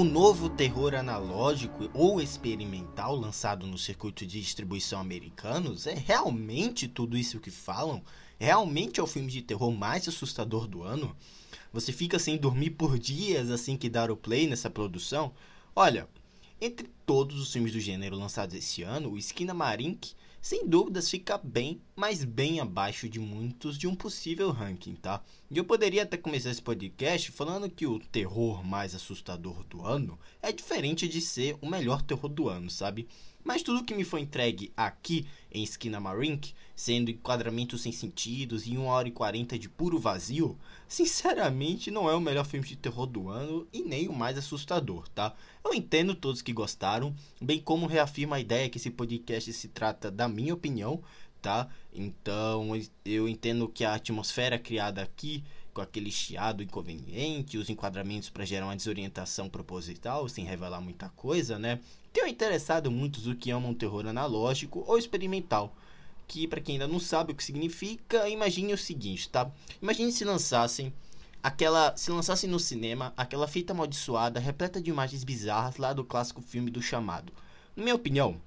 o novo terror analógico ou experimental lançado no circuito de distribuição americanos é realmente tudo isso que falam? Realmente é o filme de terror mais assustador do ano? Você fica sem dormir por dias assim que dar o play nessa produção? Olha, entre todos os filmes do gênero lançados esse ano, o Skinamarink sem dúvidas fica bem, mas bem abaixo de muitos de um possível ranking, tá? E eu poderia até começar esse podcast falando que o terror mais assustador do ano é diferente de ser o melhor terror do ano, sabe? Mas tudo que me foi entregue aqui em Skinamarink, sendo enquadramentos sem sentidos e 1 hora e 40 de puro vazio, sinceramente não é o melhor filme de terror do ano e nem o mais assustador, tá? Eu entendo todos que gostaram, bem como reafirma a ideia que esse podcast se trata da minha opinião, tá? Então eu entendo que a atmosfera criada aqui com aquele chiado inconveniente, os enquadramentos para gerar uma desorientação proposital, sem revelar muita coisa, né? Tenho interessado muitos do que amam terror analógico ou experimental. Que, para quem ainda não sabe o que significa, imagine o seguinte, tá? Imagine se lançassem aquela. Se lançassem no cinema aquela fita amaldiçoada repleta de imagens bizarras lá do clássico filme do chamado. Na minha opinião,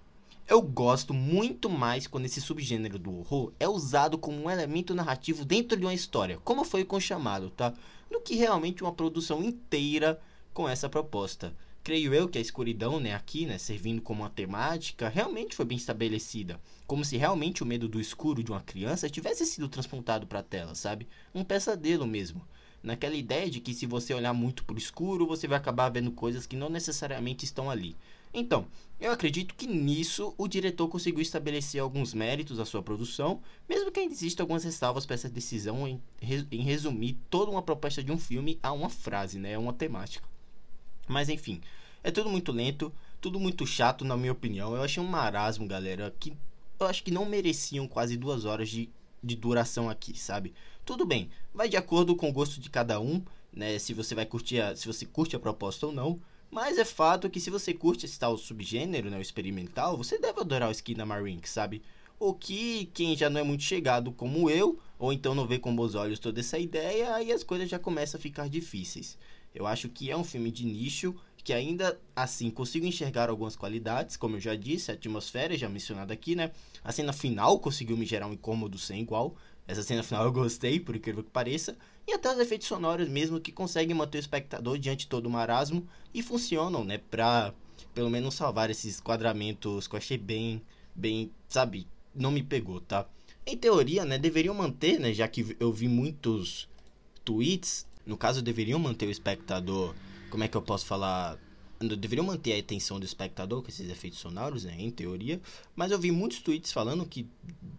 eu gosto muito mais quando esse subgênero do horror é usado como um elemento narrativo dentro de uma história, como foi com o chamado, tá? Do que realmente uma produção inteira com essa proposta creio eu que a escuridão, né, aqui, né, servindo como uma temática, realmente foi bem estabelecida, como se realmente o medo do escuro de uma criança tivesse sido transplantado para a tela, sabe? Um pesadelo mesmo. Naquela ideia de que se você olhar muito para o escuro, você vai acabar vendo coisas que não necessariamente estão ali. Então, eu acredito que nisso o diretor conseguiu estabelecer alguns méritos à sua produção, mesmo que ainda existam algumas ressalvas para essa decisão em, em resumir toda uma proposta de um filme a uma frase, né, a uma temática. Mas enfim, é tudo muito lento, tudo muito chato, na minha opinião. Eu achei um marasmo, galera, que eu acho que não mereciam quase duas horas de, de duração aqui, sabe? Tudo bem, vai de acordo com o gosto de cada um, né? Se você vai curtir, a, se você curte a proposta ou não. Mas é fato que se você curte esse tal subgênero, né, o experimental, você deve adorar o skin da Marink, sabe? O que quem já não é muito chegado como eu, ou então não vê com bons olhos toda essa ideia, aí as coisas já começam a ficar difíceis. Eu acho que é um filme de nicho que ainda assim consigo enxergar algumas qualidades, como eu já disse, a atmosfera já mencionada aqui, né? A cena final conseguiu me gerar um incômodo sem igual. Essa cena final eu gostei, por incrível que pareça, e até os efeitos sonoros mesmo que conseguem manter o espectador diante de todo o marasmo e funcionam, né, pra pelo menos salvar esses quadramentos que eu achei bem, bem, sabe, não me pegou, tá? Em teoria, né, deveriam manter, né, já que eu vi muitos tweets no caso, deveriam manter o espectador. Como é que eu posso falar? Deveriam manter a atenção do espectador com esses efeitos sonoros, né? Em teoria. Mas eu vi muitos tweets falando que.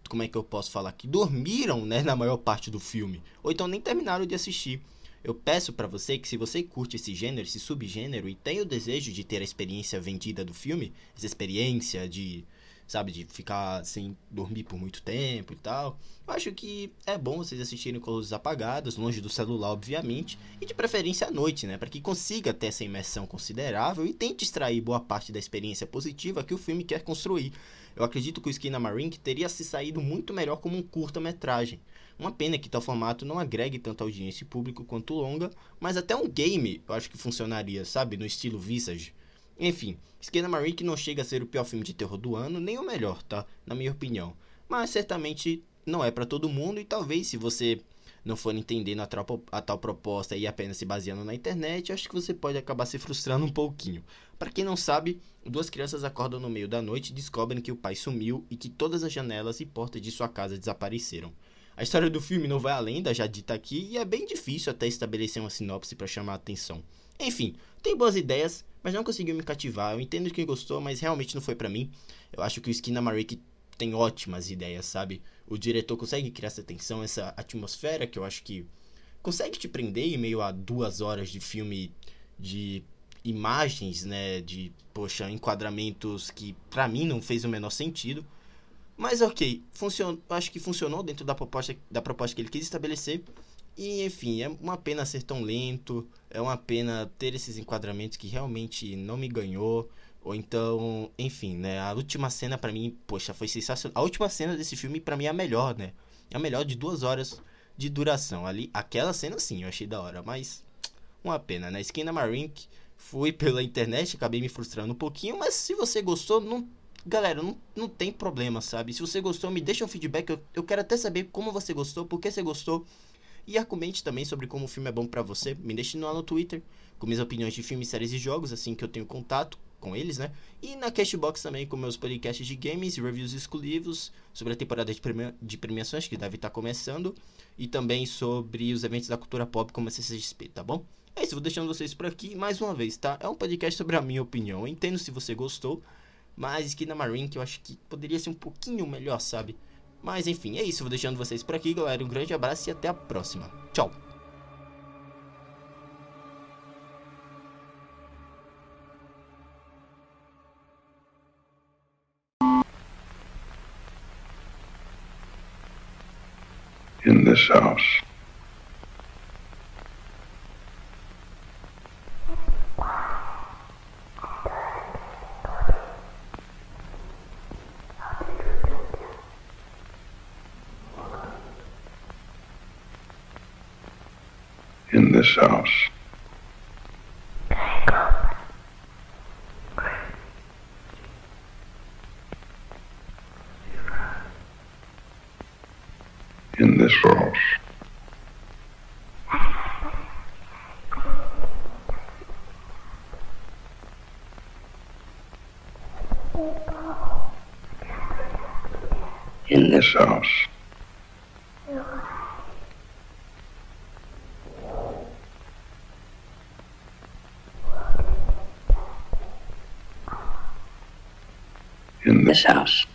Como é que eu posso falar? Que dormiram, né? Na maior parte do filme. Ou então nem terminaram de assistir. Eu peço para você que se você curte esse gênero, esse subgênero e tem o desejo de ter a experiência vendida do filme, essa experiência de sabe? De ficar sem dormir por muito tempo e tal. Eu acho que é bom vocês assistirem com luzes apagadas, longe do celular, obviamente, e de preferência à noite, né? Para que consiga ter essa imersão considerável e tente extrair boa parte da experiência positiva que o filme quer construir. Eu acredito que o Skin Marine teria se saído muito melhor como um curta-metragem. Uma pena que tal formato não agregue tanto audiência e público quanto longa, mas até um game eu acho que funcionaria, sabe? No estilo Visage. Enfim, Marine não chega a ser o pior filme de terror do ano, nem o melhor, tá? Na minha opinião. Mas certamente não é para todo mundo e talvez se você não for entendendo a, a, tal proposta e apenas se baseando na internet, acho que você pode acabar se frustrando um pouquinho. Para quem não sabe, duas crianças acordam no meio da noite e descobrem que o pai sumiu e que todas as janelas e portas de sua casa desapareceram. A história do filme não vai além da já dita aqui e é bem difícil até estabelecer uma sinopse para chamar a atenção. Enfim, tem boas ideias, mas não conseguiu me cativar. Eu entendo quem gostou, mas realmente não foi para mim. Eu acho que o Skin Marik tem ótimas ideias, sabe? O diretor consegue criar essa tensão, essa atmosfera que eu acho que consegue te prender em meio a duas horas de filme de imagens, né? De, poxa, enquadramentos que para mim não fez o menor sentido. Mas ok, funcion... acho que funcionou dentro da proposta, da proposta que ele quis estabelecer. E enfim, é uma pena ser tão lento, é uma pena ter esses enquadramentos que realmente não me ganhou. Ou então, enfim, né? A última cena para mim, poxa, foi sensacional. A última cena desse filme para mim é a melhor, né? É a melhor de duas horas de duração. Ali, aquela cena sim, eu achei da hora, mas uma pena, né? Skin Marink fui pela internet, acabei me frustrando um pouquinho, mas se você gostou, não. Galera, não, não tem problema, sabe? Se você gostou, me deixa um feedback. Eu, eu quero até saber como você gostou, por que você gostou. E comente também sobre como o filme é bom para você. Me deixe lá no Twitter com minhas opiniões de filmes, séries e jogos, assim que eu tenho contato com eles, né? E na Cashbox também com meus podcasts de games e reviews exclusivos sobre a temporada de, premia de premiações que deve estar começando e também sobre os eventos da cultura pop como a CCXP, tá bom? É isso, vou deixando vocês por aqui mais uma vez, tá? É um podcast sobre a minha opinião. Eu entendo se você gostou, mas Esquina Marine que eu acho que poderia ser um pouquinho melhor, sabe? Mas enfim, é isso, vou deixando vocês por aqui, galera. Um grande abraço e até a próxima. Tchau! in this house. This house. in this house. In this house. In this house.